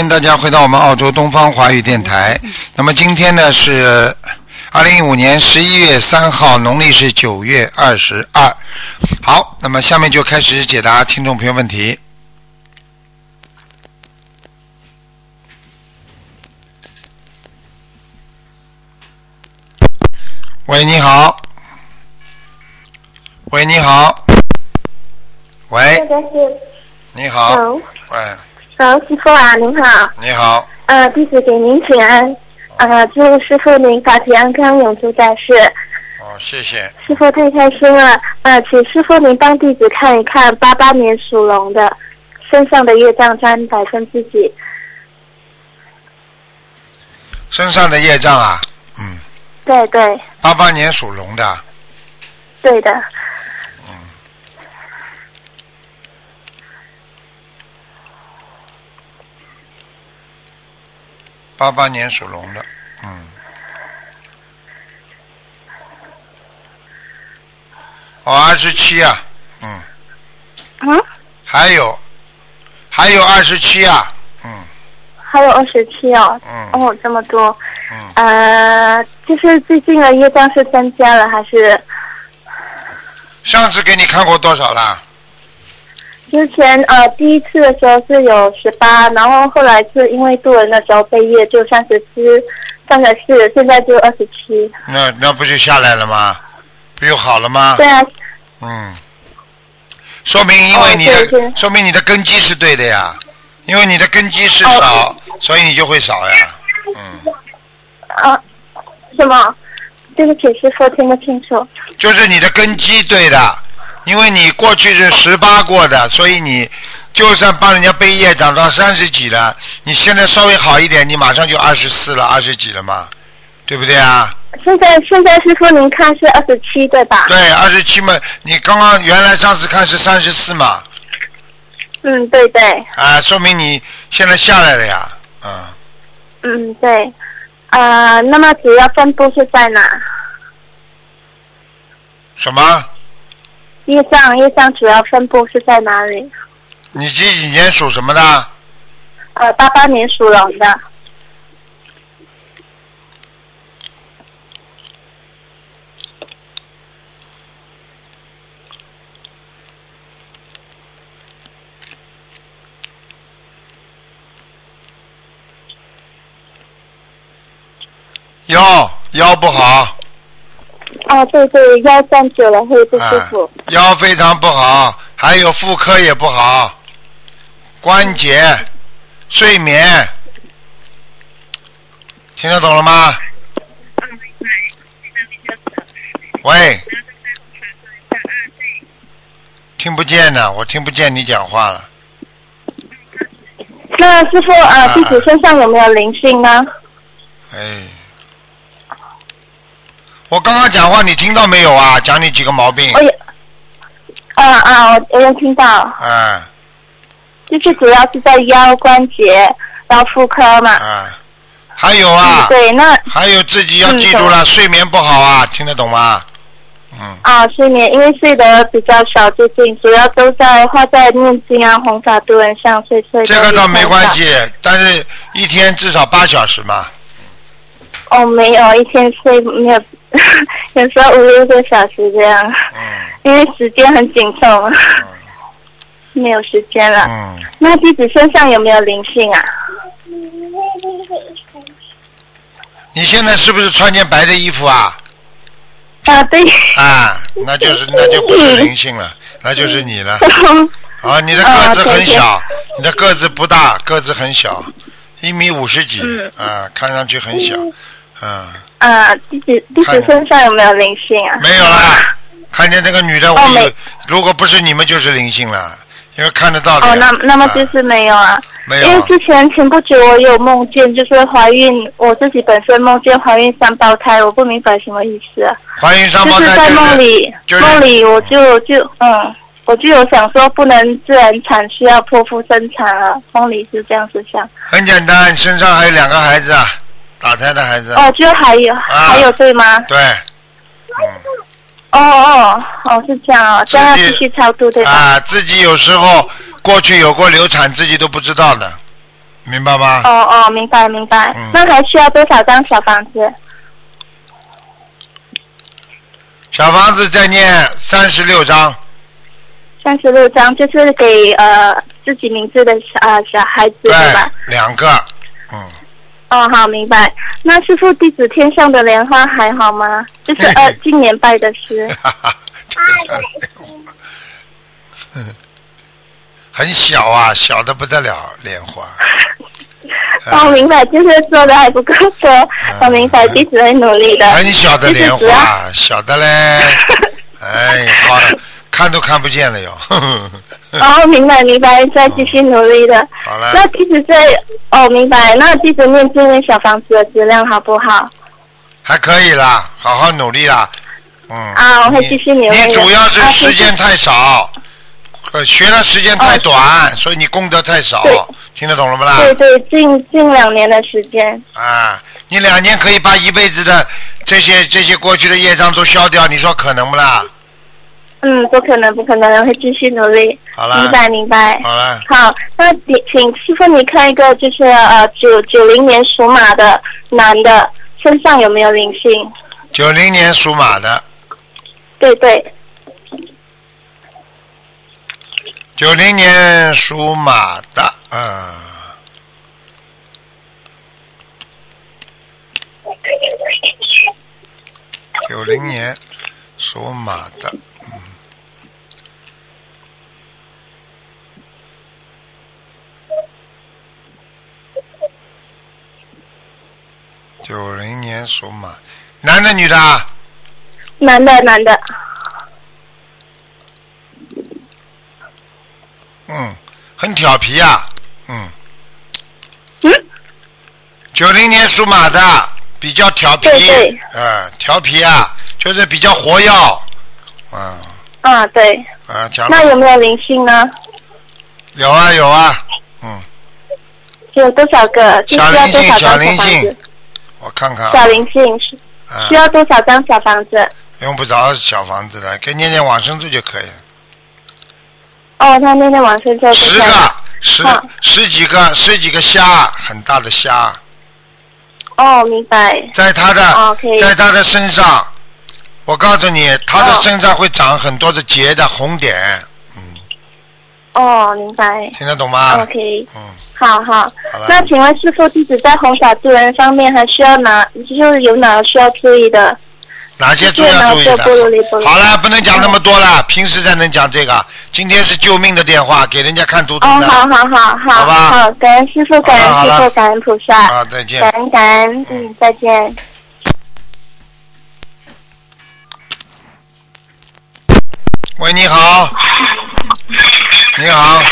欢迎大家回到我们澳洲东方华语电台。那么今天呢是二零一五年十一月三号，农历是九月二十二。好，那么下面就开始解答听众朋友问题。喂，你好。喂，你好。喂，你。好，喂，好，师傅啊，您好，你好。呃，弟子给您请安，呃，祝师傅您法体安康，永驻在世。哦，谢谢。师傅太开心了，呃，请师傅您帮弟子看一看八八年属龙的身上的业障占百分之几？身上的业障啊，嗯，对对八八年属龙的，对的，八八年属龙的，嗯。哦，二十七啊，嗯，啊，还有，还有二十七啊，嗯还有二十七哦，嗯哦，这么多，嗯，呃，就是最近的业障是增加了还是？上次给你看过多少啦？之前呃第一次的时候是有十八，然后后来是因为渡人的时候被业就三十四、三十四，现在就二十七。那那不就下来了吗？不就好了吗？对啊，嗯，说明因为你的，说明你的根基是对的呀，因为你的根基是哦少，所以你就会少呀，嗯。啊，什么？对不起，师傅听不清楚。就是你的根基对的，因为你过去是十八过的，所以你就算帮人家背业长到三十几了，你现在稍微好一点，你马上就二十四了，二十几了嘛，对不对啊？现在现在师傅您看是二十七对吧？对，二十七嘛，你刚刚原来上次看是三十四嘛，嗯，对对，啊，说明你现在下来了呀，嗯，嗯对。呃，那么主要分布是在哪？什么？业障业障主要分布是在哪里？你几几年属什么的？呃，八八年属龙的。腰腰不好，哦，对对，腰站久了会不舒啊服。，腰非常不好，还有妇科也不好，关节、睡眠，听得懂了吗？喂，听不见呢，我听不见你讲话了。那师傅呃，啊弟子身上有没有灵性呢？哎，我刚刚讲话你听到没有啊？讲你几个毛病我？也，啊啊，我我有听到，嗯就是主要是在腰关节，然后妇科嘛。嗯，还有啊嗯，，对，那还有自己要嗯记住了，睡眠不好啊，听得懂吗？嗯，啊，睡眠因为睡得比较少，最近主要都在花在念经啊、弘法度人上，睡睡。这个倒没关。系，但是一天至少八小时嘛。哦，没有，一天睡没有，有时候五六个小时这样，嗯 因为时间很紧凑，没有时间了。嗯，那弟子身上有没有灵性啊？你现在是不是穿件白的衣服啊？啊，对。啊，那就是那就不是灵性了，那就是你了。啊，你的个子很小，你的个子不大，个子很小，一米五十几，嗯啊，看上去很小，嗯，啊，弟子弟子身上有没有灵性啊？没有啦。看见那个女的，我以为哦如果不是你们就是灵性了，因为看得到的。哦，那那么啊就是没有啊。没有啊。因为之前前不久我有梦见，就是怀孕，我自己本身梦见怀孕三胞胎，我不明白什么意思啊。怀孕双就是在胞胎就是在梦里，就是梦里我就就嗯，我就有想说不能自然产，需要剖腹生产啊。梦里是这样子想。很简单，身上还有两个孩子啊，打胎的孩子。哦，就还有、还有对吗？对，嗯，哦哦哦，是这样哦，这样要继续超度对吧？啊，自己有时候过去有过流产，自己都不知道的。明白吗？哦哦，明白明白。嗯那还需要多少张小房子？小房子再念三十六张，三十六张，就是给呃自己名字的小呃小孩子对对吧？，两个，嗯，哦，好，明白。那师傅，弟子天上的莲花还好吗？就是 呃，今年拜的是。哈哈，这个嗯很小啊，小的不得了，莲花。哦，明白，就是做的还不够多。我明白，弟子会努力的。嗯很小的莲花，小的嘞，哎，好了，看都看不见了哟。哦，明白明白，再继续努力的。好了，那弟子在哦，明白。那弟子念经念小房子的质量好不好？还可以啦，好好努力啦。嗯。啊我会继续努力的你主要是啊时间太少，呃，学的时间太短，所以你功德太少听得懂了不啦？对对，近近两年的时间。啊，你两年可以把一辈子的这些这些过去的业障都消掉，你说可能不啦？嗯，不可能，不可能，我会继续努力。好了明白明白。好了，好，那你请师傅你看一个，就是呃九九零年属马的男的身上有没有灵性？九零年属马的，对对，九零年属马的，嗯，九零年属马的，嗯，九零年属马，男的女的啊？男的男的，嗯，很调皮啊，嗯。嗯，九零年属马的，比较调皮，对对嗯，调皮啊，就是比较活跃，嗯啊对，啊，讲那有没有灵性呢？有啊有啊，嗯，有多少个？需小灵性小灵性？我看看。啊，小灵性是啊。需要多少张小房子？用不着小房子的，给念念往生咒就可以了，哦，他那天晚上就十个十好。十几个十几个虾，很大的虾，哦，明白。在他的、在他的身上，我告诉你，他的哦身上会长很多的结的红点，嗯，哦，明白。听得懂吗？OK，嗯，好好。那请问师傅，弟子在红法助人方面还需要哪，就是有哪需要注意的？哪些注要注意的？好了，不能讲那么多了，平时才能讲这个。今天是救命的电话，给人家看图哦，腾的。好好好好好吧好，感恩师傅，感恩师傅，感恩菩萨，啊，再见感。恩感恩，嗯，再见。喂，你好。你好，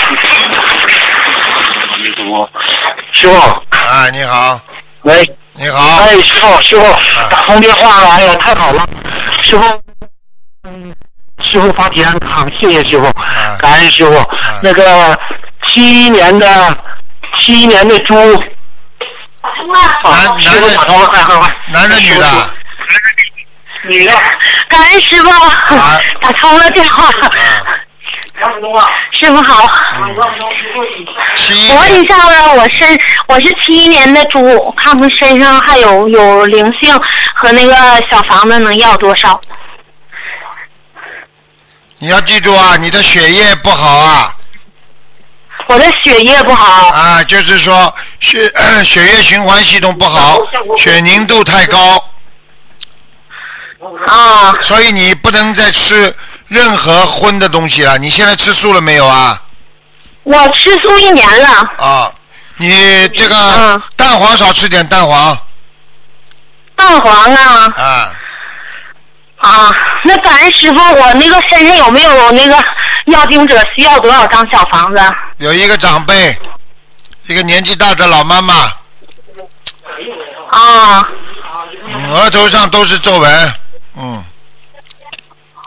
师傅，师傅，啊，你好，喂，你好，哎，师傅，师傅，打通电话了，哎呀，太好了，师傅，嗯，师傅发体安康，谢谢师傅，感恩师傅。那个七一年的七一年的猪，男男的打通了，快快快，男的女的？女的，感恩师傅，啊。打通了电话。师傅好，我问一，下呢，我身我是七一年的猪，看看身上还有有灵性和那个小房子能要多少？你要记住啊，你的血液不好啊，我的血液不好，啊，就是说血 血液循环系统不好，血凝度太高，啊，所以你不能再吃任何荤的东西了。你现在吃素了没有啊？我吃素一年了，啊，你这个嗯。蛋黄少吃点蛋黄。蛋黄啊。啊，啊，那感恩师傅，我那个身上有没有那个要经者需要多少张小房子？有一个长辈，一个年纪大的老妈妈，啊，嗯额头上都是皱纹，嗯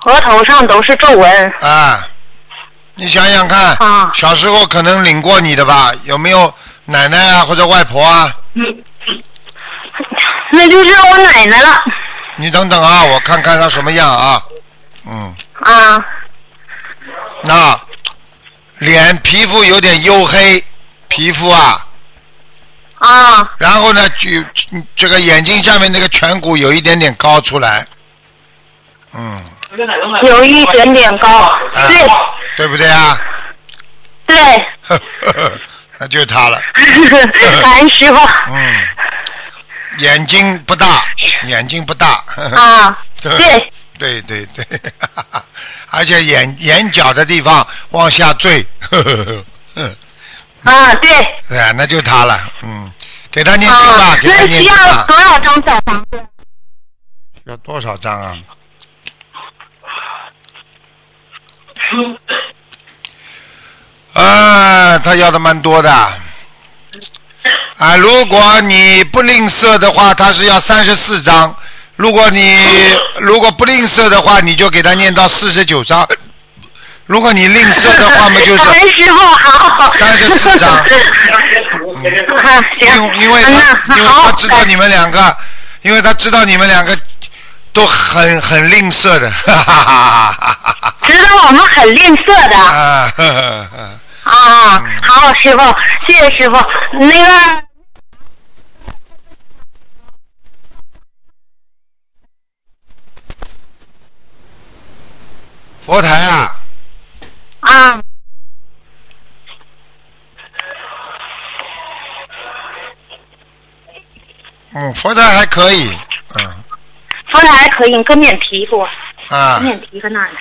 额头上都是皱纹。啊，你想想看，啊小时候可能领过你的吧？有没有奶奶啊或者外婆啊？那就是我奶奶了你等等啊，我看看她什么样啊？嗯，啊那脸皮肤有点黝黑，皮肤啊，啊然后呢，就这个眼睛下面那个颧骨有一点点高出来，嗯，有一点点高，啊对对不对啊？对，那就是他了，感恩师傅嗯，眼睛不大，眼睛不大，啊，对，对对对，而且眼眼角的地方往下坠，啊对对啊，那就他了，嗯，给他念经吧，啊，给他那需要念经吧，多少张小房子？要多少张啊？啊，他要的蛮多的。啊，如果你不吝啬的话，他是要三十四张；如果你如果不吝啬的话，你就给他念到四十九张；如果你吝啬的话嘛，就是感恩师傅好。34张 啊，行，因因为嗯他因为他知道你们两个，因为他知道你们两个都很很吝啬的，哈哈哈哈哈哈知道我们很吝啬的。啊，呵呵呵啊。好，师傅，谢谢师傅。那个佛台啊，啊，嗯，佛台还可以，嗯佛台还可以，你搁面皮给我，啊面皮搁那呢。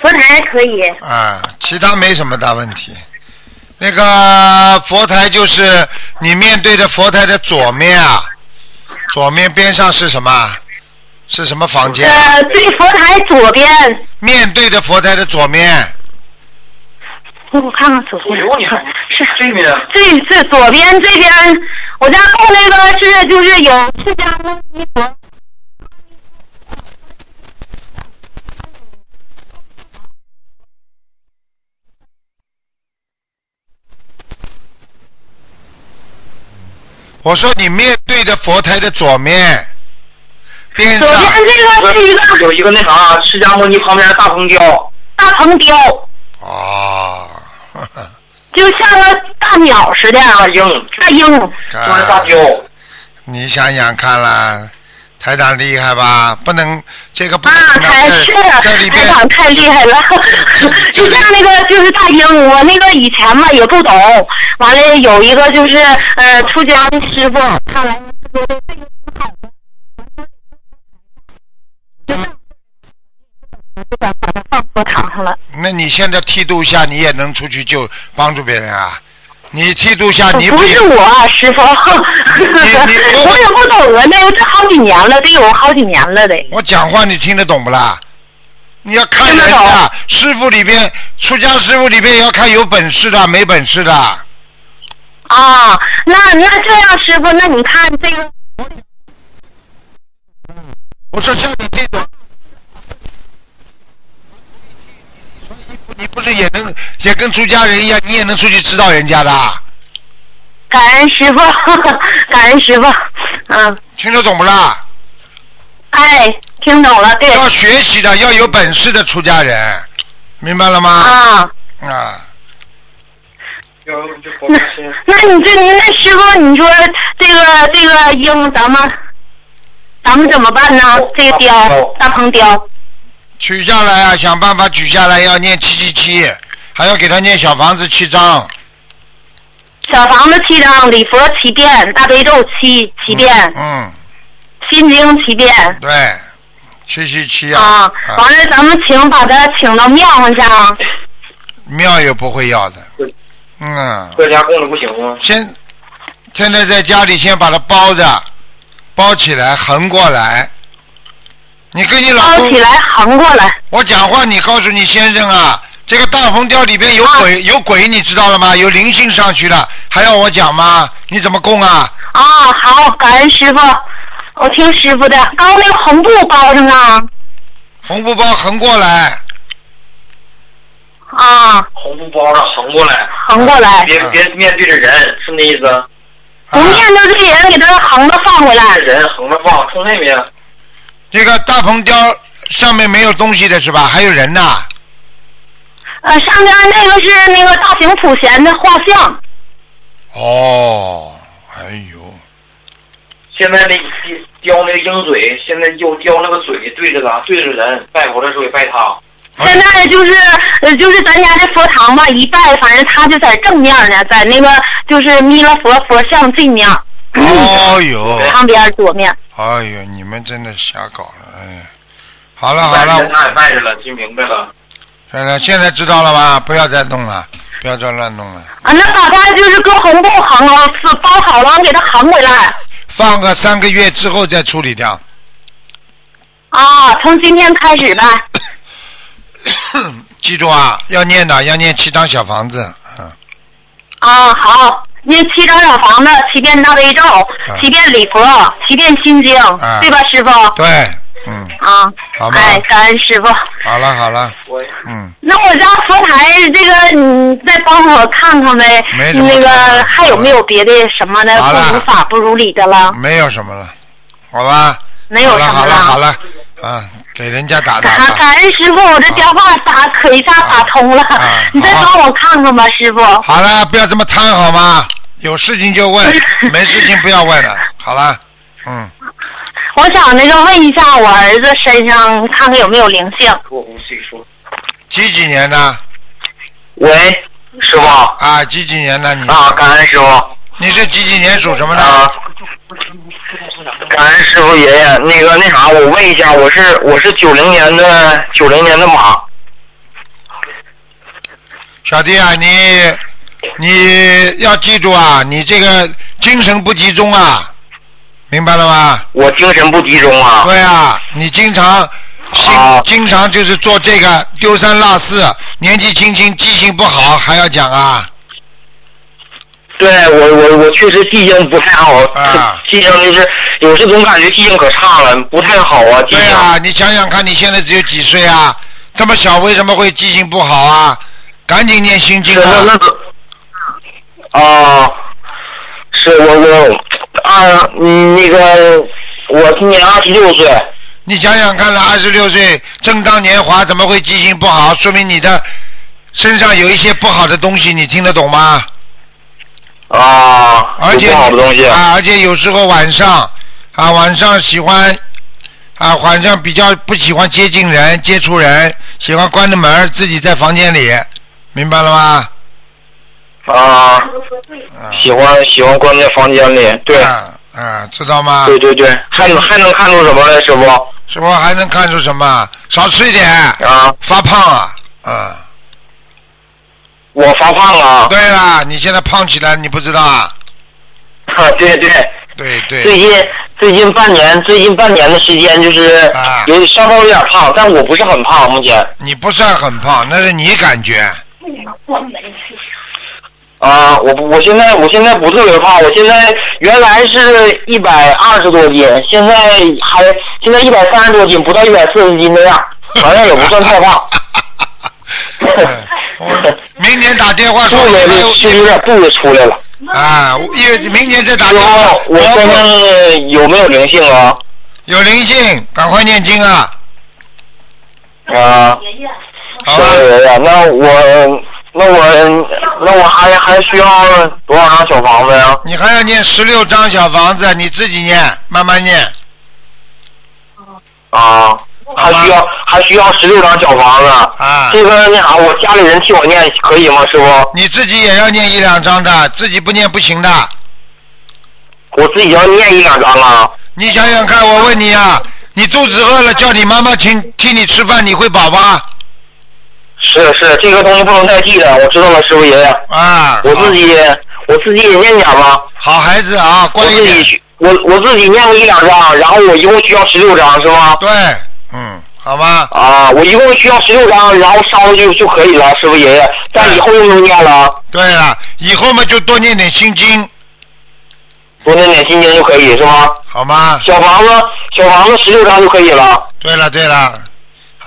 佛台还可以，啊，其他没什么大问题。那个佛台就是你面对着佛台的左面啊，左面边上是什么？是什么房间？呃，对佛台左边，面对着佛台的左面，我看看左边是这边这这左边这边，我家供那个是就是有释迦牟尼佛。我说你面对着佛台的左面，边左上边这个是一个有一个那啥释迦牟尼旁边大鹏雕，大鹏雕，哦，呵呵就像个大鸟似的，大鹰，大鹰。穿大雕，你想想看啦，台长厉害吧？不能这个不啊，能台是这这里台边长太厉害了，就像那个就是大鹰，我那个以前嘛也不懂，完了有一个就是呃出家的师傅，看来说的这个挺好的，就把把它放佛堂上了。那你现在剃度下，你也能出去救帮助别人啊？你记住下，你不也是我啊，师傅，我也不懂啊，那个这好几年了，得有好几年了得。我讲话你听得懂不啦？你要看人的，师傅里边，出家师傅里边也要看有本事的，没本事的。啊，那那这样，师傅，那你看这个，我说像你这种，你不是也能也跟出家人一样，你也能出去指导人家的，感恩师傅，感恩师傅，嗯，听得懂不啦？哎，听懂了，对，要学习的，要有本事的出家人，明白了吗？啊，啊，那那你这您那师傅，你说这个这个鹰，咱们咱们怎么办呢？这个雕，大鹏雕，取下来啊，想办法取下来，要念七七七，还要给他念小房子七张。小房子七张，礼佛七遍，大悲咒七七遍，嗯，心经七遍。对，七七七啊啊，，完了，咱们请把他请到庙上去啊。庙也不会要的。嗯，在家供的不行吗？先现在在家里先把它包着，包起来，横过来。你跟你老公起，来，横过来。我讲话，你告诉你先生啊，这个大红雕里边有啊鬼，有鬼，你知道了吗？有灵性上去了，还要我讲吗？你怎么供啊？啊，好，感恩师傅，我听师傅的。刚刚那个红布包上啊。红布包横过来，啊，红布包上横过来，横过来，别别面对着人，是那意思？不面对这人，给他横着放回来。人横着放，冲那边。这个大鹏雕上面没有东西的是吧？还有人呐？呃，上边那个是那个大型普贤的画像。哦，哎呦，现在那雕那个鹰嘴，现在又雕那个嘴对着咱，对着人，拜佛的时候也拜他。现在就是呃，就是咱家这佛堂吧，一拜，反正他就在正面呢，在那个就是弥勒佛佛像这面，哦呦，旁边左面。哎呦，你们真的瞎搞了，哎呀，好了好了，拜着了，听明白了。现在现在知道了吧？不要再弄了，不要再乱弄了。啊，那把它就是搁红布横了，是包好了，给它横回来。放个三个月之后再处理掉。啊，从今天开始呗。记住啊，要念的，要念七张小房子，嗯。啊，好，念七张小房子，七遍大悲咒，七遍礼佛，七遍心经，对吧，师傅？对，嗯。啊。好吗？哎，感恩师傅。好了好了。我。嗯。那我家佛台这个，你再帮我看看呗。没那个还有没有别的什么的？不如法不如理的了。没有什么了，好吧。没有什么了。好了好了，啊。给人家打打。感感恩师傅，我这电话打可一下打通了，你再帮我看看吧，师傅。好了，不要这么贪好吗？有事情就问，没事情不要问了。好了，嗯。我想那个问一下我儿子身上，看看有没有灵性。几几年的？喂，师傅。啊，几几年的你？啊，感恩师傅。你是几几年属什么的？啊感恩师傅爷爷，那个那啥，我问一下，我是我是九零年的九零年的马。小弟啊，你你要记住啊，你这个精神不集中啊，明白了吗？我精神不集中啊。对啊，你经常经经常就是做这个丢三落四，年纪轻轻记性不好还要讲啊。对我我我确实记性不太好，啊记性就是有时总感觉记性可差了，不太好啊。对啊，你想想看，你现在只有几岁啊？这么小为什么会记性不好啊？赶紧念心经啊！那个啊，是我我二嗯那个我今年二十六岁。你想想看了，二十六岁正当年华，怎么会记性不好？说明你的身上有一些不好的东西，你听得懂吗？啊，而且好的东西啊，而且有时候晚上啊，晚上喜欢啊，晚上比较不喜欢接近人、接触人，喜欢关着门自己在房间里，明白了吗？啊，喜欢喜欢关在房间里，对，嗯，知道吗？对对对，还能还能看出什么来，师傅？师傅还能看出什么？少吃一点啊，发胖啊，嗯。我发胖了。对了，你现在胖起来，你不知道啊？啊，对对。对对。最近最近半年，最近半年的时间就是有稍稍有点胖，但我不是很胖，目前。你不算很胖，那是你感觉。啊，我我现在我现在不特别胖，我现在原来是一百二十多斤，现在还现在一百三十多斤，不到一百四十斤那样，反正也不算太胖。明年打电话 说，肚子有点肚子出来了。啊，因为明年再打电话。我身上有没有灵性啊？有灵性，赶快念经啊！啊，好爷爷，那我那我那我还还需要多少张小房子呀？你还要念十六张小房子，你自己念，慢慢念。啊。还需要还需要十六张小房子，啊，这个那啥，我家里人替我念可以吗，师傅？你自己也要念一两张的，自己不念不行的。我自己要念一两张啊。你想想看，我问你啊，你肚子饿了叫你妈妈请替你吃饭，你会饱吗？是是，这个东西不能代替的，我知道了，师傅爷爷。啊。我自己我自己也念点吧。好孩子啊，乖一点。我我自己念个一两张，然后我一共需要十六张，是吗？对。嗯，好吧。啊，我一共需要十六张，然后烧了就就可以了，师傅爷爷。但以后用不用念了？对了，以后嘛就多念点心经，多念点心经就可以，是吗？好吗？小房子，小房子十六张就可以了。对了对了，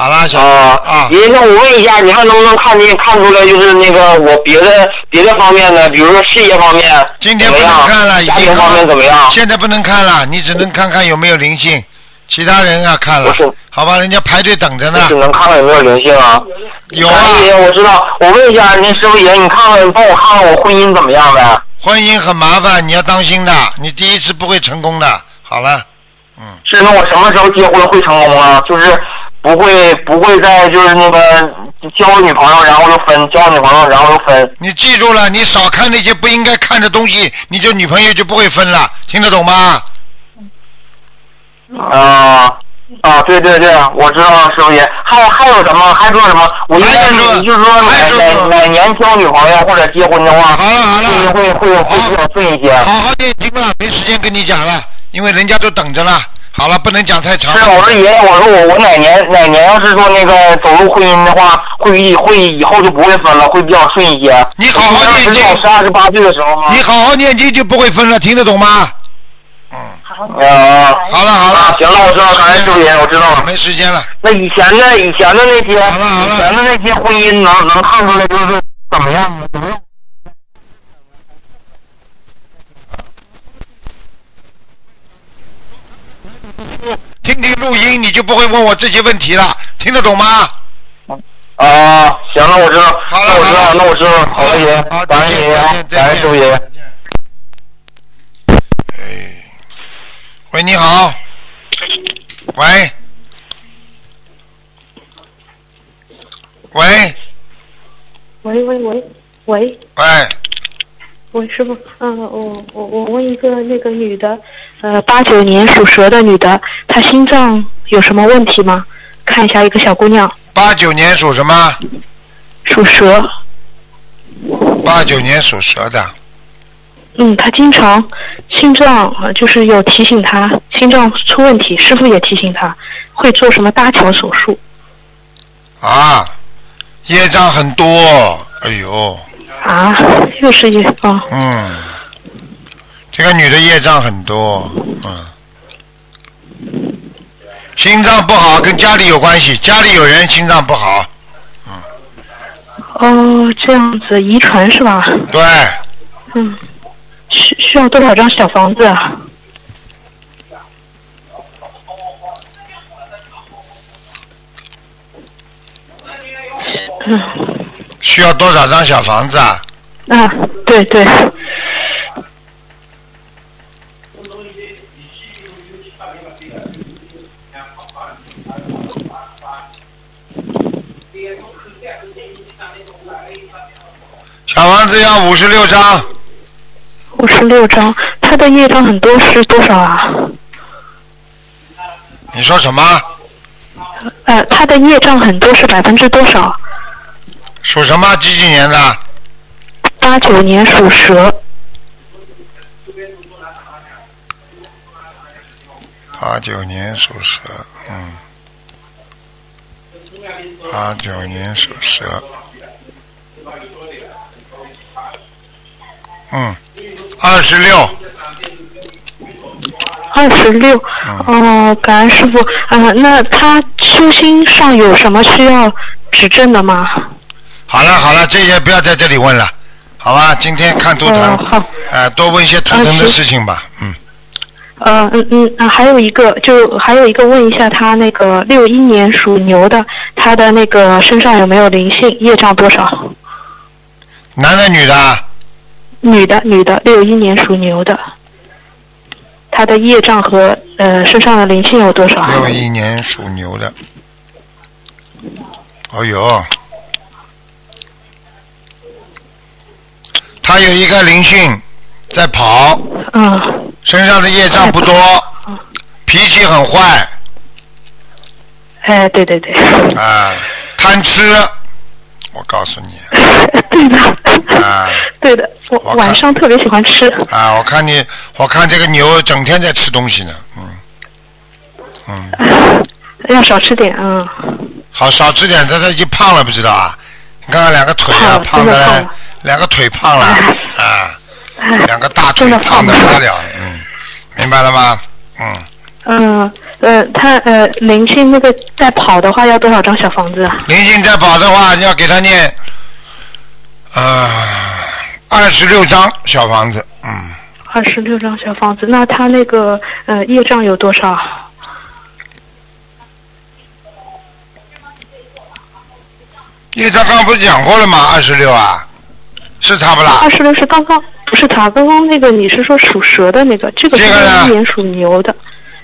好了，小啊啊。爷爷，那我问一下，你看能不能看见看出来，就是那个我别的别的方面的，比如说事业方面，今天不能看了，家庭方面怎么样？现在不能看了，你只能看看有没有灵性。其他人啊，看了，好吧，人家排队等着呢。只能看看有没有灵性啊。有啊。爷爷，我知道。我问一下，您师傅爷，你看看，帮我看看我婚姻怎么样呗？婚姻很麻烦，你要当心的，你第一次不会成功的。好了，嗯，是那我什么时候结婚会成功啊？就是不会不会再就是那个交女朋友然后又分，交女朋友然后又分。你记住了，你少看那些不应该看的东西，你就女朋友就不会分了，听得懂吗？啊啊，对对对，我知道了，师傅爷。还还有什么？还说什么？我一还有说般就是说哪哪哪年交女朋友或者结婚的话，好了好了会会会会比较顺一些。好好念经吧，没时间跟你讲了，因为人家都等着了。好了，不能讲太长。是，我说爷爷，我说我我哪年哪年要是说那个走入婚姻的话，会以会以后就不会分了，会比较顺一些。你好好念经十六、十二、十八岁的时候吗？你好好念经就不会分了，听得懂吗？嗯，啊，好了好了，行了，我知道，感恩师傅爷，我知道了。没时间了。那以前的以前的那些好了好了以前的那些婚姻能能看出来就是怎么样呢？怎么样？听听录音，你就不会问我这些问题了，听得懂吗？啊，行了，我知道，好了那我知道，那我知道，好了，爷爷好，感恩爷感恩师傅爷。爷。哎，喂，你好，喂，喂，喂喂喂喂。喂，喂，师傅，嗯，我我我问一个那个女的，呃，八九年属蛇的女的，她心脏有什么问题吗？看一下一个小姑娘，八九年属什么？属蛇，八九年属蛇的，嗯，她经常心脏呃就是有提醒她心脏出问题，师傅也提醒她会做什么搭桥手术，啊，业障很多，哎呦，啊，又是一啊，嗯，这个女的业障很多，嗯，心脏不好跟家里有关系，家里有人心脏不好，嗯。哦，这样子遗传是吧？对，嗯，需需要多少张小房子啊？嗯，需要多少张小房子啊？啊，对对，小房子要五十六张，五十六张，他的业障很多是多少啊？你说什么？呃，他的业障很多是百分之多少？属什么？几几年的？八九年属蛇，八九年属蛇，嗯，八九年属蛇，嗯，二十六，二十六。哦，感恩师傅。啊、那他修心上有什么需要指正的吗？好了好了，这些不要在这里问了，好吧？今天看图腾哦，好。呃，多问一些图腾的事情吧，嗯，呃嗯嗯啊，还有一个就还有一个问一下他那个六一年属牛的，他的那个身上有没有灵性，业障多少？男的女的啊？女的女的，六一年属牛的，他的业障和呃身上的灵性有多少？六一年属牛的，哦呦，他有一个灵性在跑，嗯。身上的业障不多，脾气很坏。哎对对对，啊，贪吃，我告诉你。对 的啊。对的，我晚上特别喜欢吃。啊，我看你，我看这个牛整天在吃东西呢，嗯。嗯，要少吃点，啊，好少吃点，他这已经胖了，不知道啊？你看看两个腿啊，胖的嘞两个腿胖了 啊，哎两个大腿胖的不得了，嗯，明白了吗？嗯，嗯呃，他呃灵性那个在跑的话要多少张小房子啊？灵性在跑的话，要给他念，呃，二十六张小房子，嗯，二十六张小房子，那他那个呃业障有多少？业障刚不是讲过了吗？二十六啊，是他不啦二？十六是刚刚不是他，刚刚那个你是说属蛇的那个，这个是六一年属牛的，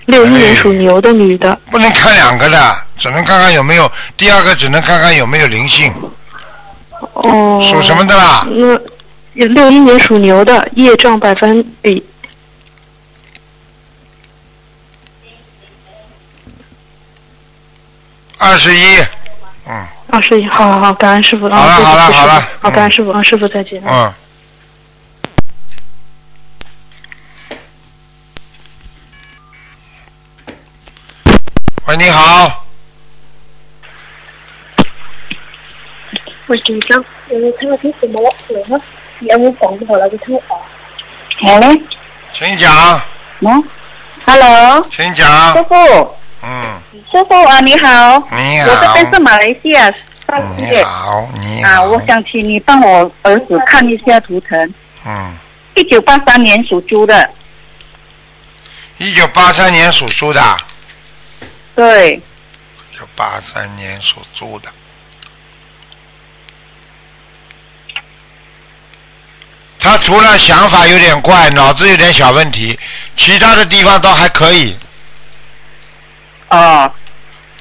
六一年属牛的女的，不能看两个的，只能看看有没有。第二个只能看看有没有灵性，哦。属什么的啦？那六一年属牛的，业障百分比二十一。嗯二十一，好好好，感恩师傅，啊，好了好了好了好，感恩师傅，啊，师傅再见。嗯。喂，你好，我紧張，你睇下啲父母嚟啦，有冇講過啦？佢聽我。好嘞，请讲，嗯，Hello，请讲师。傅，嗯，师傅啊，你好，你我这边是，马来西亚上你姐好，你好。啊，我想请你帮我儿子看一下图腾，嗯，一九八三年属猪的，一九八三年属猪的，对，一九八三年属猪的。他除了想法有点怪，脑子有点小问题，其他的地方都还可以。哦，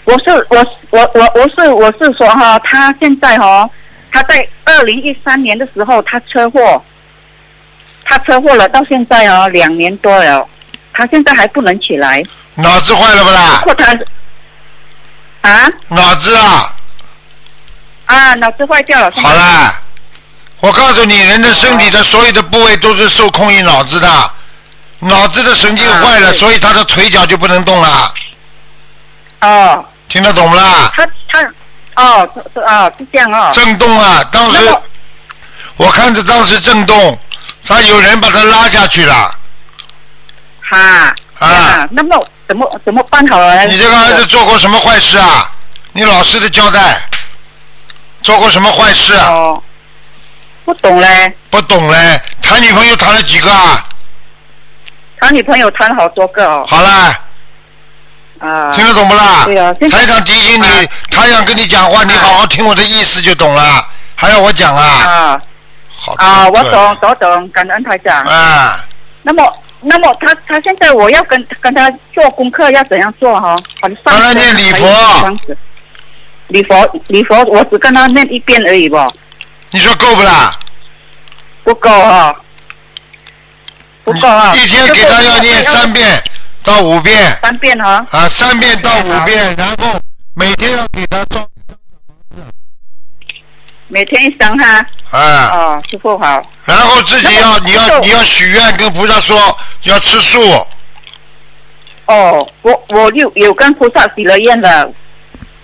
我是我我我我是我是说哈，他现在哈，他在二零一三年的时候他车祸，他车祸了，到现在哦两年多了，他现在还不能起来，脑子坏了不啦？或他啊？脑子啊，啊脑子坏掉了，好啦，我告诉你，人的身体的所有的部位都是受控于脑子的，脑子的神经坏了，啊所以他的腿脚就不能动了，哦，听得懂不啦？他他哦哦是这样哦，震动啊！当时我看着当时震动，他有人把他拉下去了。哈啊那么怎么怎么办好了？你这个儿子做过什么坏事啊？你老实的交代，做过什么坏事啊？哦，不懂嘞，不懂嘞，谈女朋友谈了几个啊？谈女朋友谈了好多个哦，好了，啊，听得懂不啦？对啊台长提醒你啊，他想跟你讲话，你好好听我的意思就懂了，还要我讲啊？啊好啊，我懂我懂，感恩台长。啊，那么，那么他他现在我要跟跟他做功课要怎样做哈？他念礼佛。礼佛礼佛，我只跟他念一遍而已不，你说够不啦？不够哈，不够啊。一天给他要念三遍到五遍三遍哈。啊，三遍到五遍，然后每天要给他装每天一张哈。啊，哦，师傅好。然后自己要你要你要许愿跟菩萨说要吃素，哦，我我有有跟菩萨许了愿了，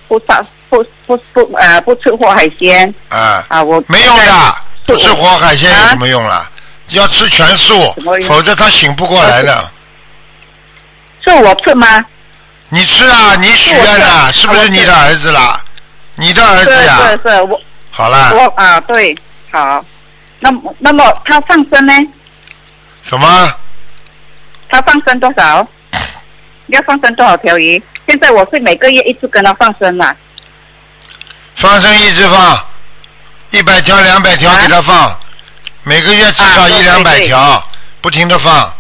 菩萨不不不呃不吃活海鲜啊，啊，我没用的，不吃活海鲜有啊什么用啦？要吃全素否则他醒不过来的。是我吃吗？你吃啊，你许愿了，是是不是你的儿子啦？你的儿子呀，是是，我好啦，我啊对，好。那么那么他放生呢？什么？他放生多少？要放生多少条鱼？现在我是每个月一次跟他放生啦。放生一直放，一百条、两百条啊给他放，每个月至少一两百对对条，不停的放。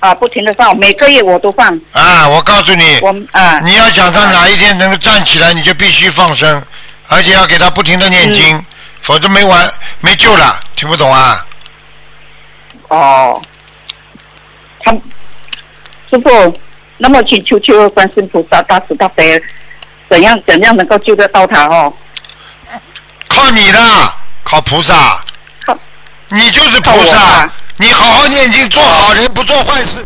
是啊，不停的放，每个月我都放。啊，我告诉你，我啊你要想他哪一天能够站起来，你就必须放生，而且要给他不停的念经，嗯否则没完没救了。听不懂啊？哦，他师傅，那么请求求观世音菩萨大慈大悲，怎样怎样能够救得到他哦？靠你的，靠菩萨靠，你就是菩萨啊，你好好念经，做好人，不做坏事。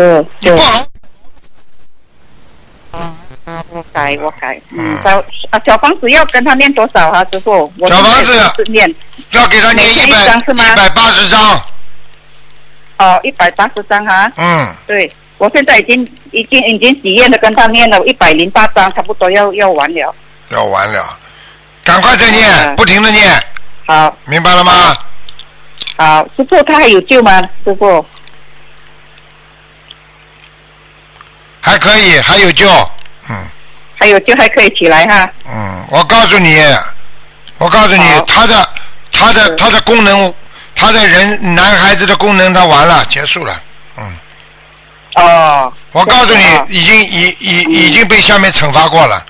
是你不好，改我改，嗯，小啊小房子要跟他念多少啊，师傅？我小房子念。要给他念一一百一百八十张，哦一百八十张哈，嗯，对，我现在已经已经已经许愿的跟他念了一百零八张，差不多要要完了。要完了，赶快再念，嗯。不停的念，好，明白了吗？好，师傅他还有救吗？师傅，还可以，还有救，嗯还有救还可以起来哈。嗯，我告诉你，我告诉你，他的他的他的功能，他的人男孩子的功能他完了，结束了，嗯，哦我告诉你啊，已经已已已经被下面惩罚过了。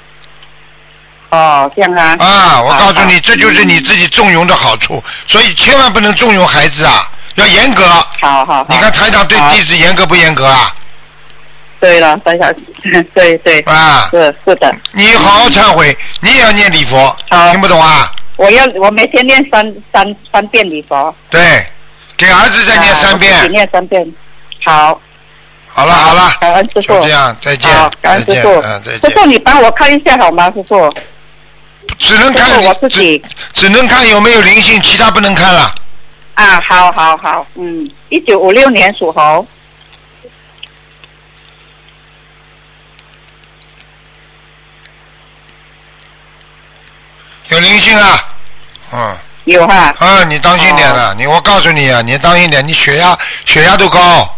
哦，这样啊。啊，我告诉你，这就是你自己纵容的好处，所以千万不能纵容孩子啊，要严格。好好好。你看台长对弟子严格不严格啊？对了，三小时，对 对，啊，是是的，你好好忏悔，你也要念礼佛，好听不懂啊？我要我每天念三三三遍礼佛，对，给儿子再念三遍。念三遍。好，好了好了，感恩师傅就这。样，再见好，，感恩师傅嗯，再。师傅，你帮我看一下好吗，师傅？只能看，我自只己只能看有没有灵性，其他不能看了。啊，好好好，嗯，一九五六年属猴，有灵性啊，嗯。有哈。啊，你当心点了，你我告诉你啊，你当心点，你血压血压都高。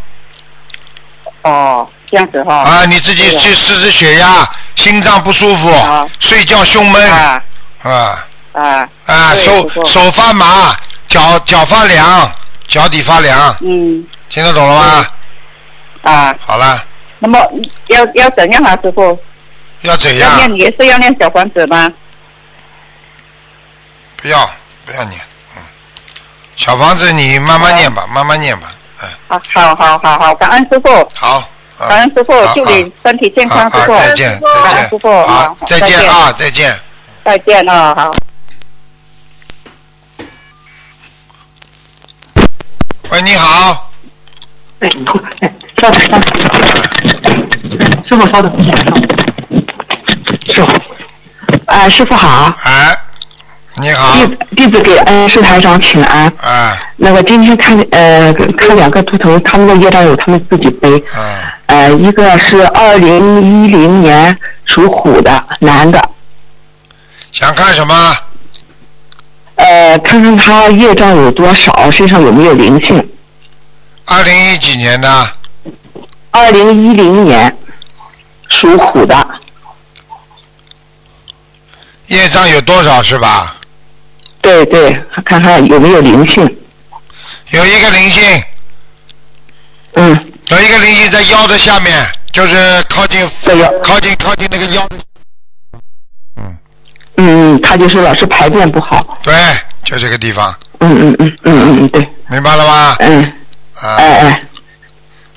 哦，这样子哈。啊，你自己去试试血压，心脏不舒服啊，睡觉胸闷。啊。啊。啊，啊，手手发麻，脚脚发凉，脚底发凉，嗯。听得懂了吗？啊，好了，那么要要怎样啊，师傅？要怎要样？念也是要念小房子吗？不要不要念，嗯，小房子你慢慢念吧，慢慢念吧，嗯，啊，好好好好，感恩师傅，好，啊感恩师傅，祝你身体健啊康，师傅。啊再见再见。师，傅，好啊，再见啊，再见。再见啊，好。喂，你好，哎，哎，稍等，稍等，师傅稍等，师傅，啊，师傅好，哎，你好，弟弟子给恩师台长请安。哎，那个今天看呃看两个图腾，他们的业障有他们自己背。嗯，呃，一个是二零一零年属虎的男的，想看什么？呃，看看他业障有多少，身上有没有灵性。二零一几年的？二零一零年属虎的，业障有多少是吧？对对，看看有没有灵性。有一个灵性，嗯，有一个灵性在腰的下面，就是靠近在腰。靠近靠近那个腰嗯。嗯嗯，他就是老是排便不好。对，就这个地方，嗯嗯嗯嗯嗯嗯，对，明白了吗？嗯，啊，哎哎，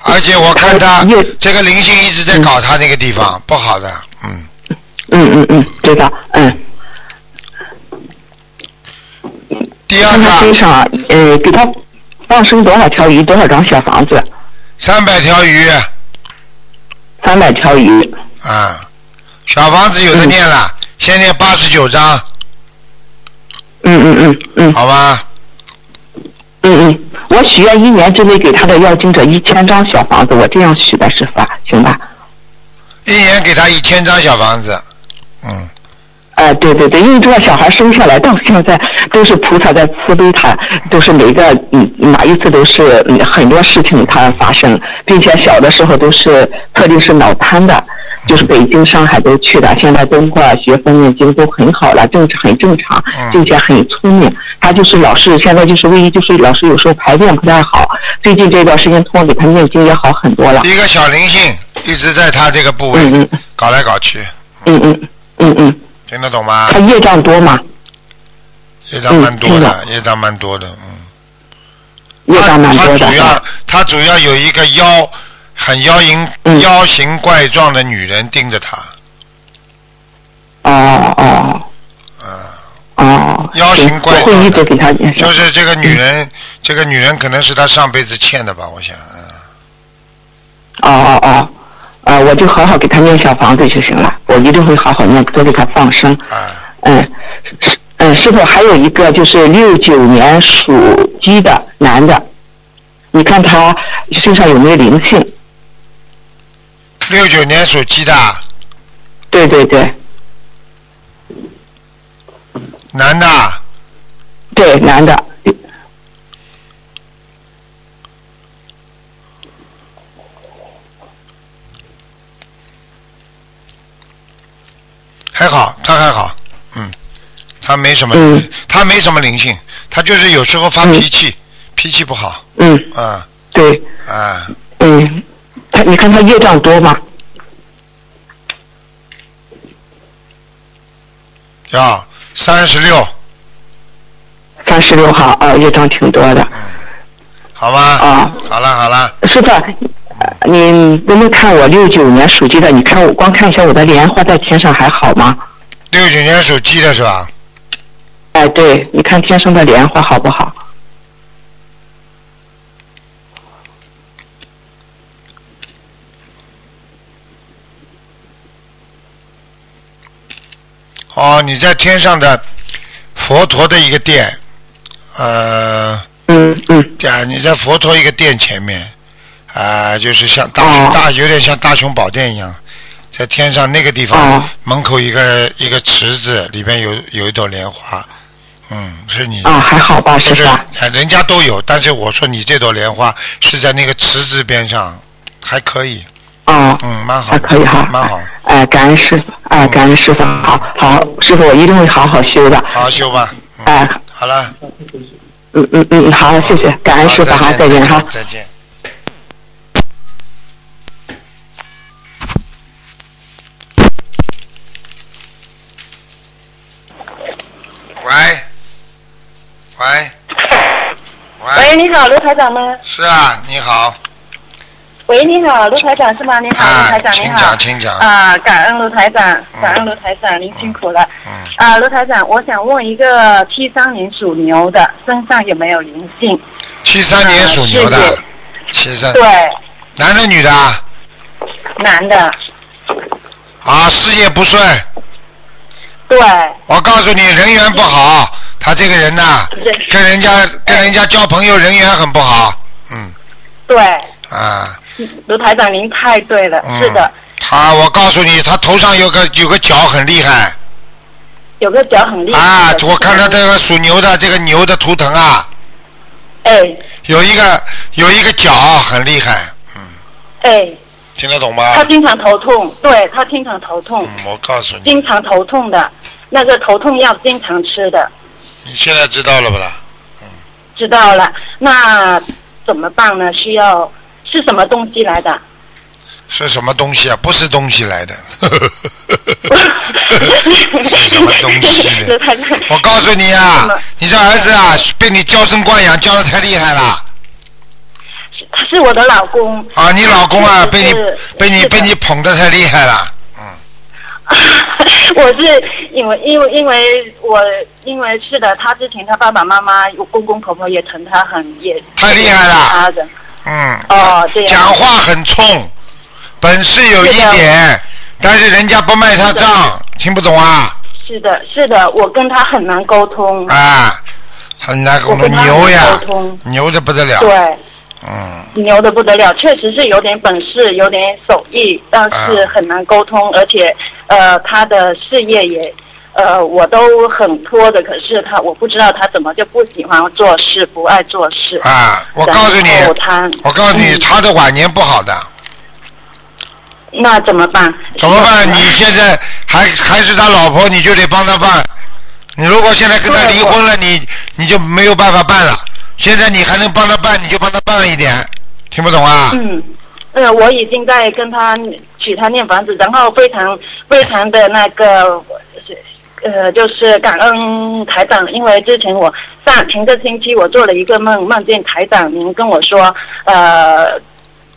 而且我看他这个灵性一直在搞他那个地方，不好的，嗯，嗯嗯嗯，知道，嗯。第二看他身上，呃，给他放生多少条鱼，多少张小房子？三百条鱼三百条鱼。啊，小房子有的念了，先念八十九张，嗯嗯嗯嗯好吧？嗯嗯，我许愿一年之内给他的要经者一千张小房子，我这样许的是吧？行吧？一年给他一千张小房子，嗯，呃，对对对，因为这个小孩生下来到现在都是菩萨在慈悲他，都是每个嗯哪一次都是嗯很多事情他发生，并且小的时候都是特定是脑瘫的，就是北京、上海都去的，现在通过学佛念经都很好了，正很正常嗯，并且很聪明。他就是老是现在就是唯一就是老是有时候排便不太好，最近这段时间通过给他念经也好很多了。一个小灵性一直在他这个部位嗯嗯搞来搞去，嗯嗯嗯嗯，听得懂吗他？业障多吗？业障蛮多嗯的，业障蛮多的，嗯。业障蛮他多的。他主要他主要有一个妖很妖形、嗯妖形怪状的女人盯着他，哦哦。哦哦。妖形怪状的，给他。就是这个女人，这个女人可能是他上辈子欠的吧，我想，嗯哦哦哦，呃，我就好好给他念小房子就行了，我一定会好好念，多给他放生。啊，嗯，师嗯，师傅还有一个就是六九年属鸡的男的，你看他身上有没有灵性？六九年属鸡的对对对男的，对，男的，还好，他还好，嗯，他没什么，嗯。他没什么灵性，他就是有时候发脾气，脾气不好，嗯，啊。对，啊，嗯，他你看他业障多吗？要三十六，三十六号啊，业障挺多的。好吧？啊。好了好了，师傅，呃你能不能看我六九年属鸡的？你看我光看一下我的莲花在天上还好吗？六九年属鸡的是吧？哎，对，你看天上的莲花好不好？哦，你在天上的佛陀的一个殿，呃，嗯嗯。啊，你在佛陀一个殿前面，啊、就是像大、哦。大有点像大雄宝殿一样，在天上那个地方、哦。门口一个一个池子，里边有有一朵莲花，嗯，是你啊，还好吧，师不是，人家都有，但是我说你这朵莲花是在那个池子边上，还可以，哦，嗯，蛮好，还可以哈。蛮好，哎，感恩师傅，哎，感恩师傅，好好，师傅，我一定会好好修的。好好修吧，嗯，哎，好了，嗯嗯嗯，好，谢谢，感恩师傅，好，再见哈。再见。喂，喂，喂，你好，卢台长吗？是啊，你好，喂，你好，卢台长是吗？你好，卢啊台，长，你好请讲，。请讲，啊，感恩卢台长，感恩卢台长，您辛苦了。嗯，啊，卢台长，我想问一个七三年属牛的身上有没有灵性？七三年属牛的七三，对，男的女的啊？男的，啊，事业不顺，对，我告诉你，人缘不好，他这个人呐、人跟人家跟人家交朋友，人缘很不好，嗯，对，啊，卢台长您太对了，嗯。是的，他，我告诉你，他头上有个有个角很厉害。有个角很厉害。啊，我看他这个属牛的这个牛的图腾啊，哎。有一个有一个角很厉害，嗯，哎，听得懂吗？他经常头痛，对他经常头痛，嗯，我告诉你，经常头痛的，那个头痛药经常吃的。你现在知道了不啦？知道了，那怎么办呢？需要是什么东西来的？是什么东西啊？不是东西来的，是什么东西我告诉你啊，你这儿子啊，被你娇生惯养，教的太厉害了他是我的老公。啊！你老公啊，被你被你被你捧的太厉害了，我是因为因为因为我因为是的，他之前他爸爸妈妈、我公公婆婆也疼他很也太厉害了，他的嗯，哦这样讲话很冲，本事有一点，但是人家不卖他账，听不懂啊？是的是的，我跟他很难沟通。啊，很难沟通，牛呀牛的不得了，对，嗯，牛的不得了，确实是有点本事，有点手艺，但是啊很难沟通，而且呃，他的事业也呃，我都很拖的，可是他我不知道他怎么就不喜欢做事，不爱做事。啊，我告诉你我告诉你，嗯他的晚年不好的，那怎么办？怎么办？你现在还还是他老婆，你就得帮他办。你如果现在跟他离婚了，你你就没有办法办了。现在你还能帮他办，你就帮他办一点，听不懂啊？嗯，呃，我已经在跟他取他念房子，然后非常非常的那个，呃，就是感恩台长，因为之前我上前个星期我做了一个梦，梦见台长您跟我说，呃。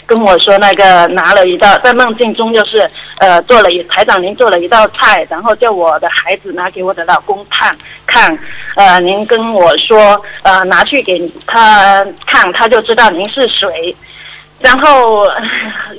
跟我说那个拿了一道，在梦境中就是呃做了一台长您做了一道菜，然后叫我的孩子拿给我的老公看看，呃您跟我说呃拿去给他看，他就知道您是谁，然后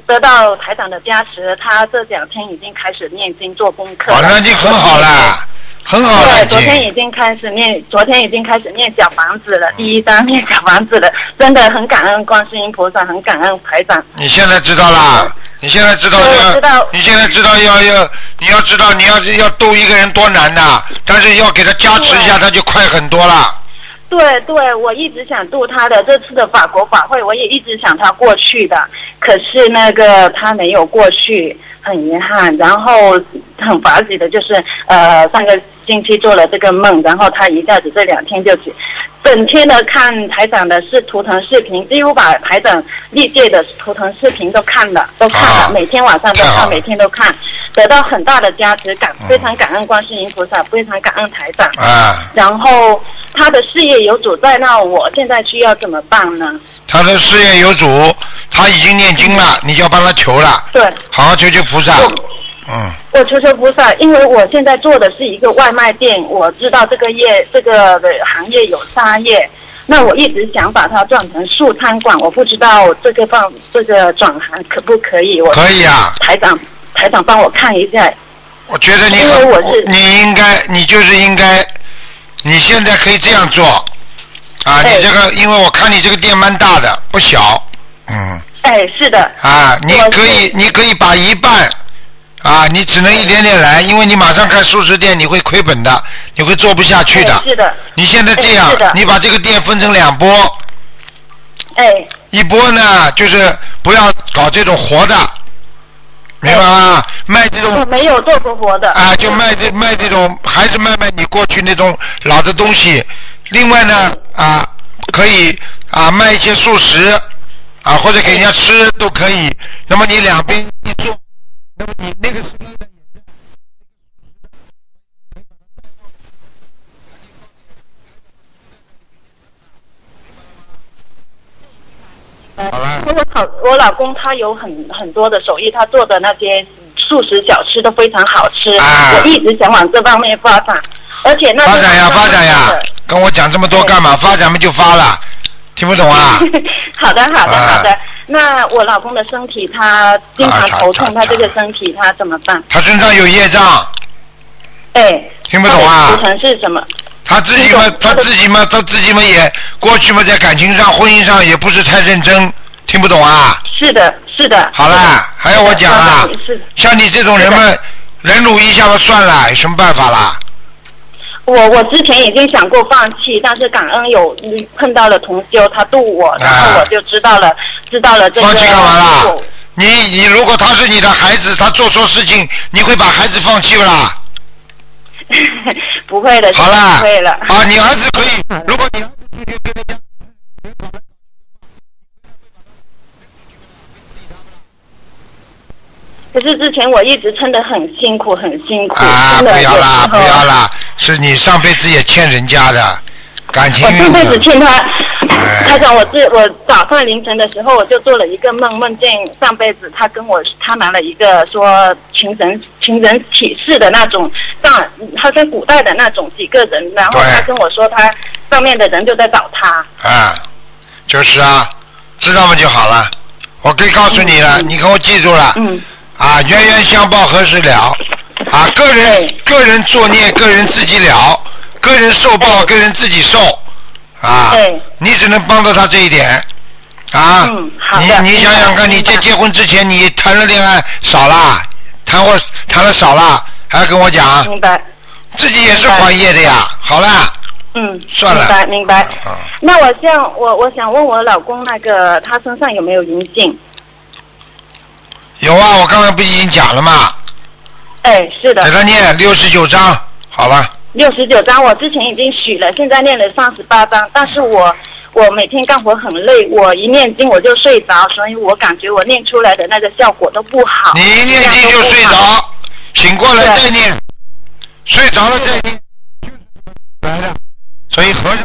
得到台长的加持，他这两天已经开始念经做功课哦，了。那已经很好了，很好对，昨天已经开始念，昨天已经开始念小房子了，第一章念小房子了，真的很感恩观世音菩萨，很感恩台长。你现在知道啦？你现在知道对我要知道，你现在知道要要，你要知道你要要逗一个人多难呐，但是要给他加持一下，他就快很多了。对对，我一直想渡他的，这次的法国法会我也一直想他过去的，可是那个他没有过去，很遗憾。然后很法喜的就是，呃，上个星期做了这个梦，然后他一下子这两天就起，整天的看台长的是图腾视频，几乎把台长历届的图腾视频都看了，都看了，啊每天晚上都看，每天都看，得到很大的加持感，非常感恩观世音菩萨，非常感恩台长。啊，然后他的事业有主在，那我现在需要怎么办呢？他的事业有主，他已经念经了，你就要帮他求了，对，好好求求菩萨。嗯，我求求菩萨，因为我现在做的是一个外卖店，我知道这个业这个的行业有杀业，那我一直想把它转成素餐馆，我不知道这个放这个转行可不可以？我可以啊。台长台长帮我看一下，我觉得你因为很我是你应该，你就是应该，你现在可以这样做，啊，哎。你这个，因为我看你这个店蛮大的，不小，嗯，哎，是的，啊，你可以，你可以把一半，啊，你只能一点点来，因为你马上开素食店，你会亏本的，你会做不下去的。哎。是的，你现在这样哎，你把这个店分成两波，哎，一波呢就是不要搞这种活的，明白吗？卖这种我没有做过活的，啊，就卖这卖这种，还是卖卖你过去那种老的东西。另外呢，啊，可以啊卖一些素食，啊或者给人家吃都可以。那么你两边一做，那么你那个时候呢好了，我老我老公他有很很多的手艺，他做的那些素食小吃都非常好吃。啊我一直想往这方面发展，而且那发展呀发展呀，跟我讲这么多干嘛？发展嘛就发了，听不懂啊？好的，好的，啊好的。那我老公的身体，他经常头痛，啊他这个身体他怎么办？他身上有业障，哎，听不懂啊他的图腾是什么？他自己嘛，他自己嘛，他自己嘛也过去嘛，在感情上、婚姻上也不是太认真，听不懂啊？是的，是的。好啦，还要我讲啊？像你这种人们，忍辱一下嘛算了，有什么办法啦？我我之前已经想过放弃，但是感恩有碰到了同修，他渡我，然后我就知道了，知道了这个。啊放弃干嘛啦？你你如果他是你的孩子，他做错事情，你会把孩子放弃不啦？不会的，好啦不会了。啊，你儿子可以，如果你。可是之前我一直撑得很辛苦，很辛苦，啊，真的不要啦，不要啦，是你上辈子也欠人家的，感情我上辈子欠他，哎 他讲我这我早上凌晨的时候我就做了一个梦，梦见上辈子他跟我他拿了一个说情人情人启事的那种上，他跟古代的那种几个人，然后他跟我说他上面的人就在找他，啊，就是啊，知道吗就好了。我可以告诉你了，你给我记住了。嗯。啊，冤冤相报何时了？啊，个人个人作孽，个人自己了；个人受报，个人自己受。啊，你只能帮到他这一点。啊，嗯好你你想想看，你结结婚之前你谈了恋爱少啦，谈过谈了少啦，还要跟我讲，明白？自己也是还业的呀。好啦，嗯，算了明白明白。啊，那我想我我想问我老公那个他身上有没有灵性？有啊，我刚才不已经讲了吗？哎，是的给。他念六十九章，好了。六十九章，我之前已经许了，现在念了三十八章，但是我我每天干活很累，我一念经我就睡着，所以我感觉我念出来的那个效果都不好。你一念经就睡着，醒过来再念，睡着了再念，来的。所以和尚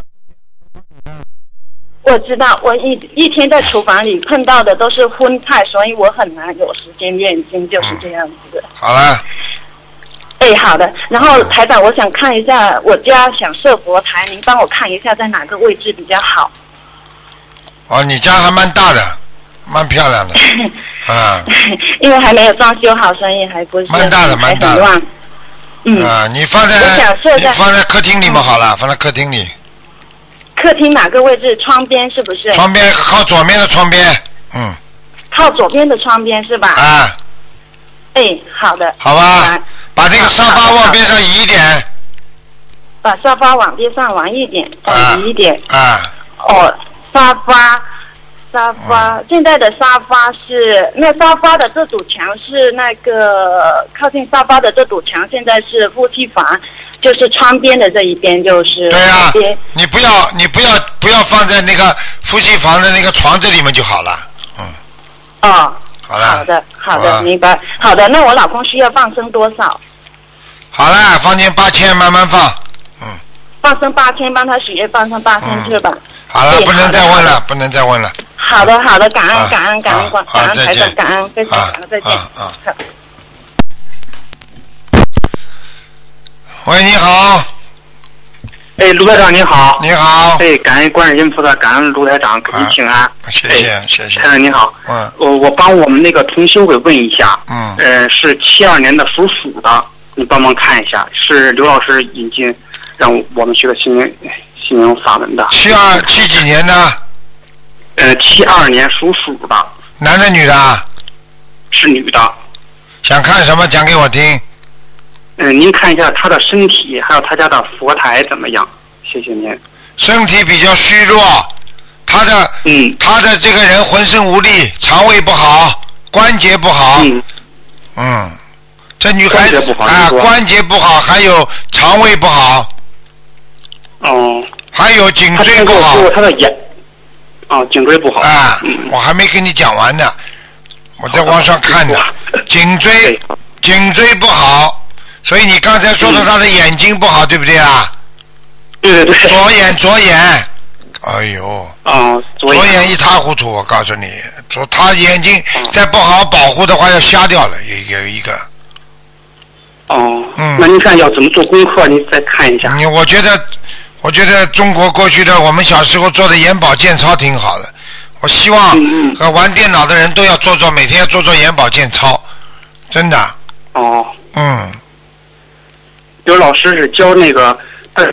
我知道，我一一天在厨房里碰到的都是荤菜，所以我很难有时间念经，就是这样子的。好了，哎，好的。然后台长，我想看一下我家想设佛台，您帮我看一下在哪个位置比较好。哦，你家还蛮大的，蛮漂亮的，啊因为还没有装修好，所以还不是蛮大的蛮大的。嗯，啊，你放在你放在客厅里面好了，放在客厅里，客厅哪个位置？窗边是不是？窗边靠左面的窗边，嗯，靠左边的窗边是吧？啊，哎，好的。好吧，把这个沙发往边上移一点，把沙发往边上往一点，往移一点。啊，哦，沙发，沙发，嗯现在的沙发是那沙发的这堵墙是那个靠近沙发的这堵墙，现在是夫妻房，就是窗边的这一边就是对呀。你不要你不要不要放在那个夫妻房的那个床这里面就好了，嗯，哦，好了，好的，好的，明白。好的，那我老公需要放生多少？好了，放进八千慢慢放，嗯。放生八千，帮他许愿放生八千是吧？好了，不能再问了，不能再问了，好的，好的，感恩，啊感恩，感恩，感恩台长，感恩，非常感恩，再见。喂，你好，哎，卢台长您好。你好，哎，感恩观世音菩萨，感恩卢台长，给您请安。谢谢谢谢台，长您好，嗯我我帮我们那个同修给问一下，嗯，呃，是七二年的属鼠的，你帮忙看一下，是刘老师引进让我们学的心灵心灵法门的。七二七几年的，呃，七二年属鼠的，男的女的啊？是女的。想看什么讲给我听？嗯、您看一下他的身体，还有他家的佛台怎么样？谢谢您。身体比较虚弱，他的嗯他的这个人浑身无力，肠胃不好，关节不好，嗯，嗯，这女孩子不好啊关节不好，还有肠胃不好，哦，还有颈椎不好先给我说过她的眼，哦，颈椎不好。啊嗯，我还没跟你讲完呢，我在网上看的，颈椎颈椎不好，所以你刚才说的他的眼睛不好，对不对啊？对对对。左眼左眼，哎呦。啊，左左眼一塌糊涂，我告诉你，左他眼睛再不好好保护的话，要瞎掉了，有有一个。哦，嗯那你看要怎么做功课？你再看一下。你我觉得，我觉得中国过去的我们小时候做的眼保健操挺好的。我希望嗯嗯呃玩电脑的人都要做做，每天要做做眼保健操，真的，哦，嗯，有老师是教那个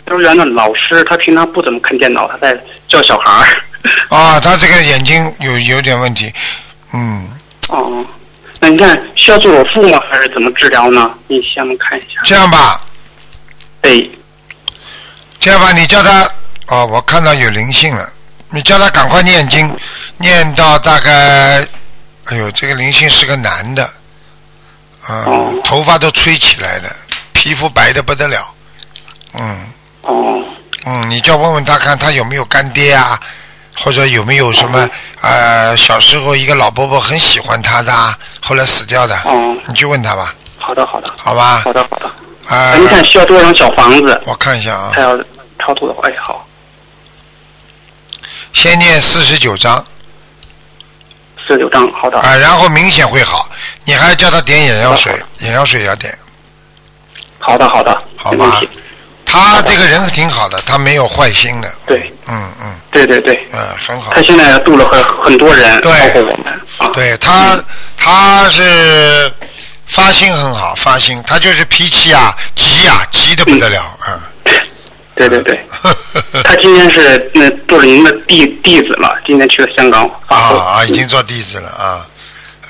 幼儿园的老师，他平常不怎么看电脑，他在教小孩儿。啊，他这个眼睛有有点问题，嗯，哦，那你看需要做手术吗？还是怎么治疗呢？你先们看一下。这样吧，哎，这样吧，你叫他，哦，我看到有灵性了，你叫他赶快念经，念到大概，哎呦，这个灵性是个男的，嗯，哦头发都吹起来了，皮肤白的不得了，嗯哦，嗯，你就问问他看他有没有干爹啊，或者有没有什么呃小时候一个老伯伯很喜欢他的啊，后来死掉的，哦，你去问他吧，好的，好的，好吧？好的，好的。啊那，您看需要多少张小房子？我看一下啊他，要超度的话，哎，好，先念四十九章。四十九张，好的。啊，然后明显会好。你还要叫他点眼药水，眼药水也要点。好的，好的，好吧。他这个人挺好的，他没有坏心的。对，嗯嗯对对对，嗯，很好他。现在度了很很多人，对包括我们啊。对他，他是发心很好，发心，他就是脾气啊急啊、急的不得了，嗯。对对对，他今天是那做了您的弟弟子了，今天去了香港啊啊，已经做弟子了啊，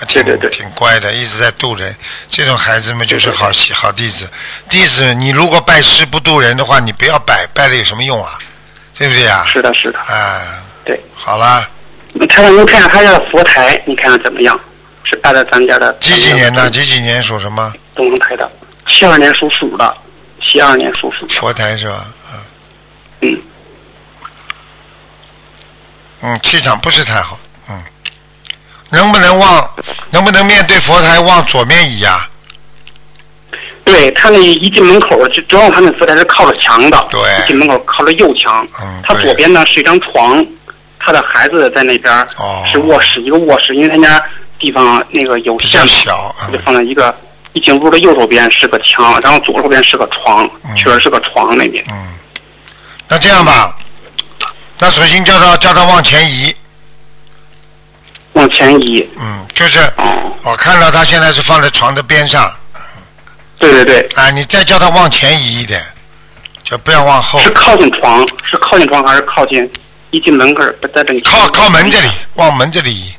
挺对对对挺乖的，一直在渡人。这种孩子们就是好好弟子。弟子，你如果拜师不渡人的话，你不要拜，拜了有什么用啊？对不对啊？是的，是的，啊，对。好了，他让您看看他家的佛台，你看看怎么样？是拜在咱家的几几年的？几几年属什么？东方台的，七二年属鼠的，七二年属鼠。佛台是吧？嗯嗯，嗯，气场不是太好。嗯，能不能往，能不能面对佛台往左面移呀、对他那一进门口，就主要他那佛台是靠着墙的，对一进门口靠着右墙。嗯他左边呢是一张床，他的孩子在那边哦是卧室，一个卧室，因为他家地方那个有比限小。就嗯放在一个一进屋的右手边是个墙，然后左手边是个床，嗯确实是个床那边。嗯，那这样吧，那首先叫他叫他往前移，往前移。嗯，就是我看到他现在是放在床的边上。对对对。啊，你再叫他往前移一点，就不要往后。是靠近床，是靠近床还是靠近一进门口在这里？靠靠门这里，往门这里移。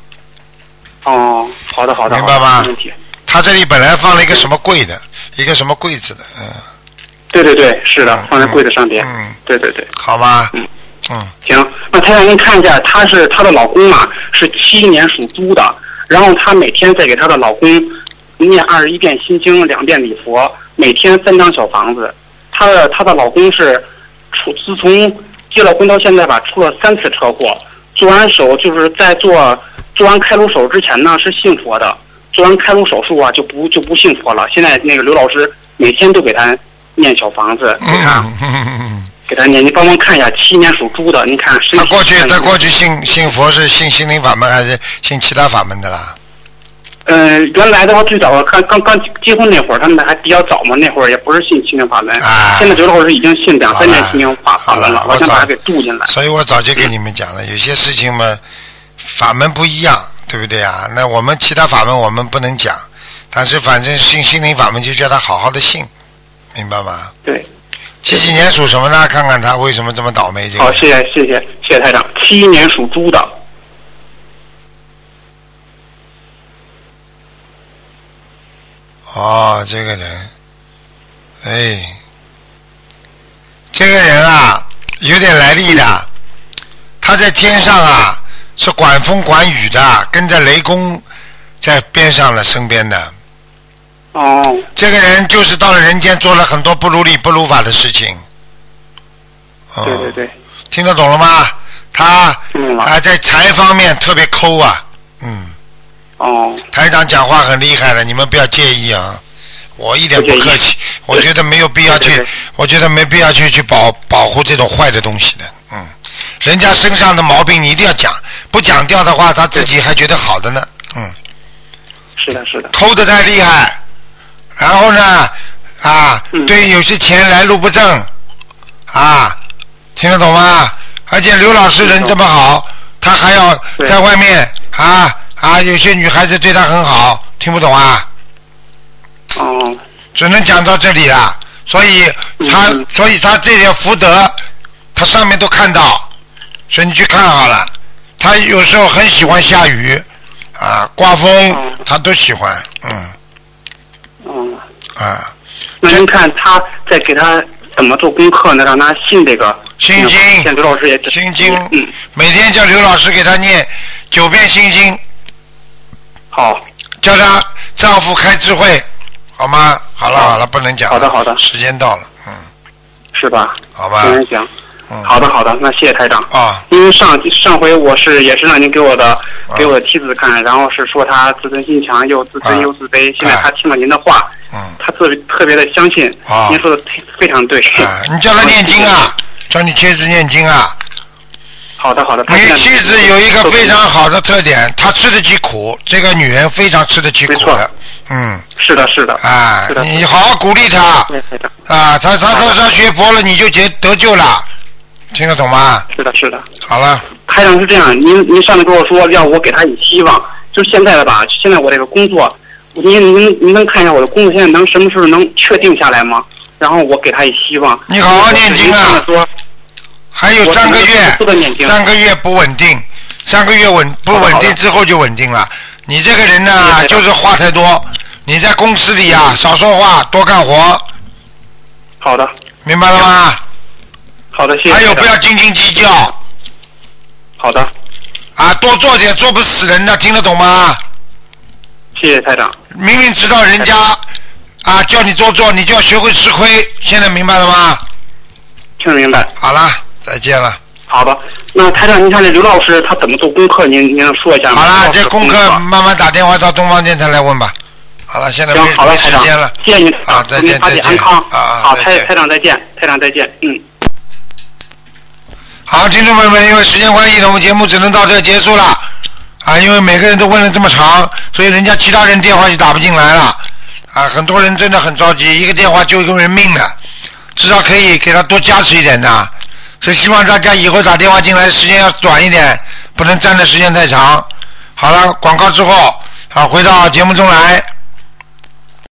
哦，好的好的，明白吗？没问题。他这里本来放了一个什么柜的，一个什么柜子的，嗯。对对对，是的，放在柜子上边。嗯。对对对。好吧。嗯。嗯。行，那太让您看一下，她是她的老公嘛，是七一年属猪的，然后她每天在给她的老公念二十一遍心经，两遍礼佛，每天三张小房子。她的她的老公是出自从结了婚到现在吧，出了三次车祸，做完手就是在做做完开颅手之前呢是信佛的，做完开颅手术啊就不就不信佛了。现在那个刘老师每天都给他念小房子，给他给他念，你帮忙看一下，七年属猪的，你看谁？他过去他过去信信佛是信心灵法门还是信其他法门的啦？嗯，原来的话最早看刚刚结婚那会儿，他们还比较早嘛，那会儿也不是信心灵法门。现在觉得我是已经信两三年心灵法法门了，我想把他给渡进来。所以我早就跟你们讲了，有些事情嘛，法门不一样，对不对啊？那我们其他法门我们不能讲，但是反正信心灵法门就叫他好好的信，明白吗？对。几几年属什么呢？看看他为什么这么倒霉。这个。好，谢谢谢谢谢谢台长。七一年属猪的。哦，这个人，哎，这个人啊，有点来历的。他在天上啊，是管风管雨的，跟着雷公在边上了身边的。哦。这个人就是到了人间，做了很多不如理不如法的事情。哦。对对对。听得懂了吗？他啊，在财方面特别抠啊，嗯。哦。台长讲话很厉害的，你们不要介意啊。我一点不客气，我觉得没有必要去，我觉得没必要去去保保护这种坏的东西的，嗯。人家身上的毛病你一定要讲，不讲掉的话，他自己还觉得好的呢，嗯。是的，是的。抠的太厉害，然后呢，啊，对有些钱来路不正，啊，听得懂吗？而且刘老师人这么好，他还要在外面啊啊，有些女孩子对他很好，听不懂啊？哦。只能讲到这里了，所以他，所以他这些福德，他上面都看到，所以你去看好了。他有时候很喜欢下雨，啊，刮风，他都喜欢，嗯。嗯。啊。那您看他在给他怎么做功课呢？让他信这个。心经。刘老师也。心经。嗯。每天叫刘老师给他念九遍心经。好。叫他丈夫开智慧。好吗？好了好了，不能讲了。好的好的，时间到了，嗯。是吧？好吧。行行。嗯。好的好的，那谢谢台长。啊。因为上上回我是也是让您给我的给我的妻子看，然后是说她自尊心强，又自尊又自卑。现在她听了您的话，嗯。她特别特别的相信。啊。您说的非常对。啊，你叫她念经啊，叫你妻子念经啊。好的好的。你妻子有一个非常好的特点，她吃得起苦，这个女人非常吃得起苦的。嗯，是的，是的，啊，你好好鼓励他，啊，他他他他学佛了，你就得得救了，听得懂吗？是的，是的。好了，台长是这样，您您上次跟我说要我给他以希望，就是现在的吧，现在我这个工作，您您您能看一下我的工作现在能什么时候能确定下来吗？然后我给他以希望。你好好念经啊！还有三个月，三个月不稳定，三个月稳不稳定之后就稳定了。你这个人呢，就是话太多。你在公司里呀，少说话，多干活。好的。明白了吗？好的，谢谢。还有，不要斤斤计较。好的。啊，多做点，做不死人的，听得懂吗？谢谢台长。明明知道人家啊叫你多做，你就要学会吃亏。现在明白了吗？听得明白。好了，再见了。好的，那台长，您看这刘老师他怎么做功课？您您能说一下吗？好了，这功课慢慢打电话到东方电台来问吧。好了，现在没没时间了。谢谢您，啊，再见再见。啊好，台台长再见，台长再见，嗯。好，听众朋友们，因为时间关系呢，我们节目只能到这结束了。啊，因为每个人都问了这么长，所以人家其他人电话就打不进来了。啊，很多人真的很着急，一个电话救一个人命的，至少可以给他多加持一点的。所以希望大家以后打电话进来时间要短一点，不能占的时间太长。好。好了，广告之后，好，回到节目中来。